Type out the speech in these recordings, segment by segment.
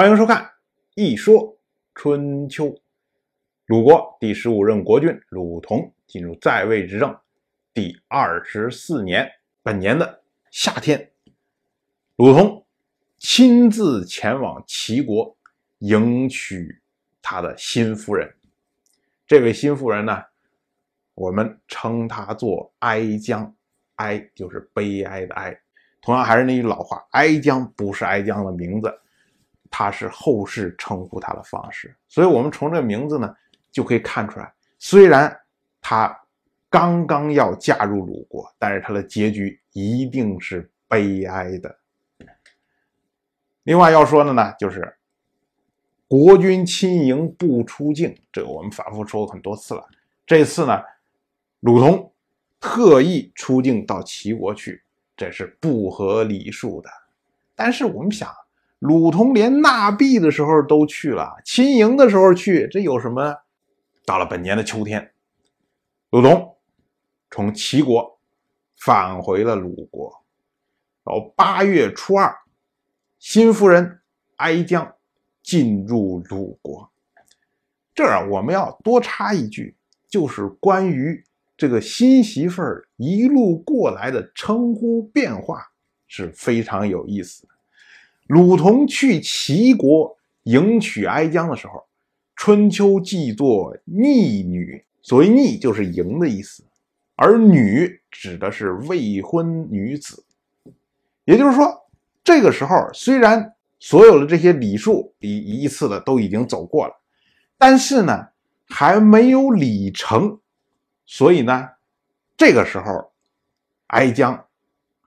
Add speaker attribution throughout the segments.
Speaker 1: 欢迎收看《一说春秋》。鲁国第十五任国君鲁同进入在位执政第二十四年，本年的夏天，鲁同亲自前往齐国迎娶他的新夫人。这位新夫人呢，我们称她做哀姜，哀就是悲哀的哀。同样还是那句老话，哀姜不是哀姜的名字。他是后世称呼他的方式，所以我们从这个名字呢就可以看出来，虽然他刚刚要嫁入鲁国，但是他的结局一定是悲哀的。另外要说的呢，就是国君亲迎不出境，这个我们反复说过很多次了。这次呢，鲁同特意出境到齐国去，这是不合礼数的。但是我们想。鲁同连纳币的时候都去了，亲迎的时候去，这有什么？到了本年的秋天，鲁同从齐国返回了鲁国。然后八月初二，新夫人哀姜进入鲁国。这儿我们要多插一句，就是关于这个新媳妇儿一路过来的称呼变化是非常有意思的。鲁同去齐国迎娶哀姜的时候，春秋记作逆女，所谓逆就是迎的意思，而女指的是未婚女子。也就是说，这个时候虽然所有的这些礼数一一次的都已经走过了，但是呢还没有礼成，所以呢这个时候哀姜。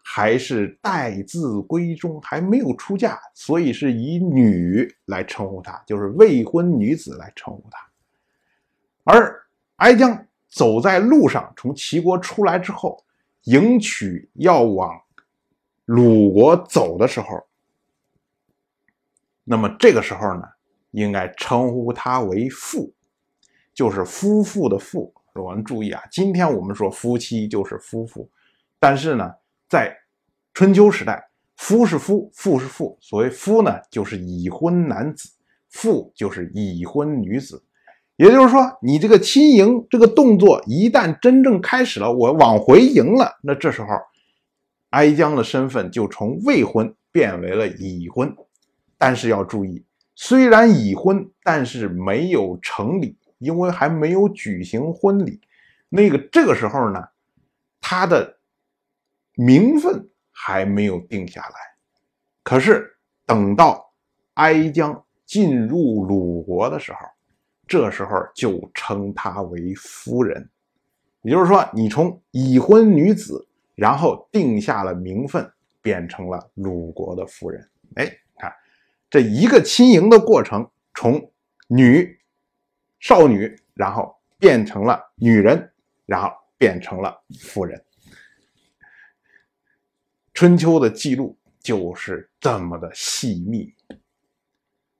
Speaker 1: 还是待字闺中，还没有出嫁，所以是以女来称呼她，就是未婚女子来称呼她。而哀姜走在路上，从齐国出来之后，迎娶要往鲁国走的时候，那么这个时候呢，应该称呼他为父，就是夫妇的妇。我们注意啊，今天我们说夫妻就是夫妇，但是呢。在春秋时代，夫是夫，妇是妇。所谓夫呢，就是已婚男子；妇就是已婚女子。也就是说，你这个亲迎这个动作一旦真正开始了，我往回迎了，那这时候哀姜的身份就从未婚变为了已婚。但是要注意，虽然已婚，但是没有成礼，因为还没有举行婚礼。那个这个时候呢，他的。名分还没有定下来，可是等到哀姜进入鲁国的时候，这时候就称她为夫人。也就是说，你从已婚女子，然后定下了名分，变成了鲁国的夫人。哎，看这一个亲迎的过程，从女少女，然后变成了女人，然后变成了夫人。春秋的记录就是这么的细密，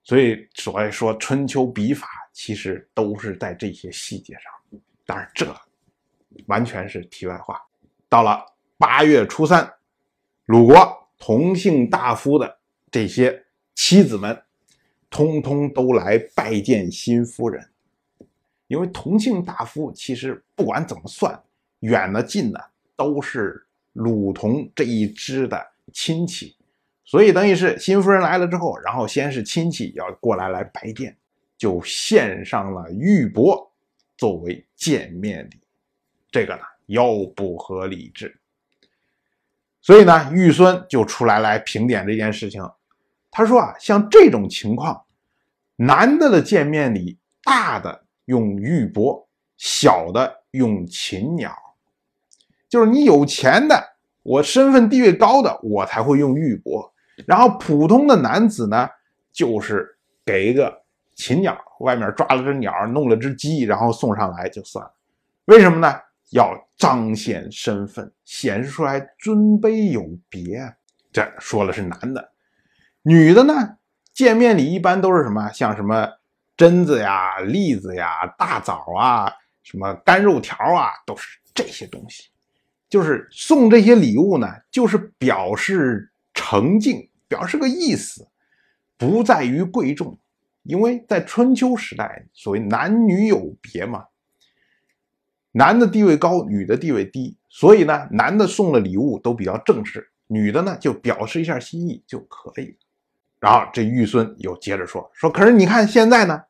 Speaker 1: 所以所谓说春秋笔法，其实都是在这些细节上。当然，这完全是题外话。到了八月初三，鲁国同姓大夫的这些妻子们，通通都来拜见新夫人。因为同姓大夫其实不管怎么算，远的近的都是。鲁同这一支的亲戚，所以等于是新夫人来了之后，然后先是亲戚要过来来拜见，就献上了玉帛作为见面礼。这个呢又不合理制，所以呢玉孙就出来来评点这件事情。他说啊，像这种情况，男的的见面礼，大的用玉帛，小的用禽鸟。就是你有钱的，我身份地位高的，我才会用玉帛。然后普通的男子呢，就是给一个禽鸟，外面抓了只鸟，弄了只鸡，然后送上来就算了。为什么呢？要彰显身份，显示出来尊卑有别。这说的是男的，女的呢？见面礼一般都是什么？像什么榛子呀、栗子呀、大枣啊、什么干肉条啊，都是这些东西。就是送这些礼物呢，就是表示诚敬，表示个意思，不在于贵重，因为在春秋时代，所谓男女有别嘛，男的地位高，女的地位低，所以呢，男的送了礼物都比较正式，女的呢就表示一下心意就可以。然后这玉孙又接着说说，可是你看现在呢，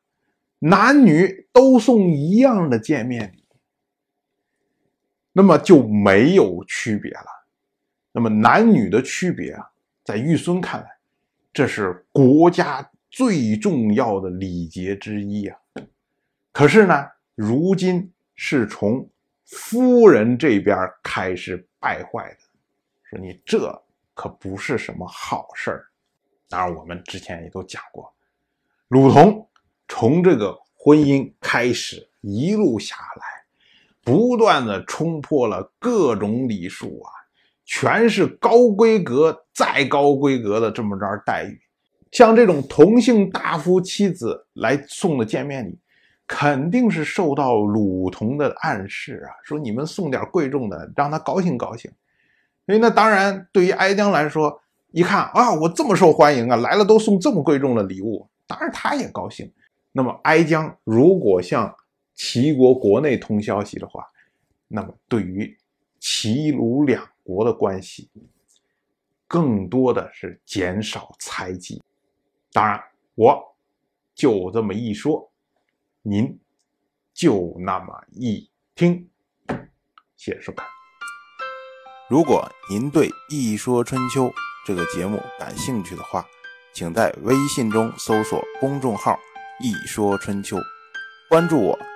Speaker 1: 男女都送一样的见面礼，那么就没有区别了。那么男女的区别啊，在玉孙看来，这是国家最重要的礼节之一啊。可是呢，如今是从夫人这边开始败坏的，说你这可不是什么好事儿。当然，我们之前也都讲过，鲁同从这个婚姻开始一路下来，不断的冲破了各种礼数啊，全是高规格再高规格的这么着待遇。像这种同姓大夫妻子来送的见面礼，肯定是受到鲁同的暗示啊，说你们送点贵重的，让他高兴高兴。所以那当然，对于哀姜来说。一看啊，我这么受欢迎啊，来了都送这么贵重的礼物，当然他也高兴。那么哀姜如果向齐国国内通消息的话，那么对于齐鲁两国的关系，更多的是减少猜忌。当然，我就这么一说，您就那么一听。谢谢收看。
Speaker 2: 如果您对《一说春秋》，这个节目感兴趣的话，请在微信中搜索公众号“一说春秋”，关注我。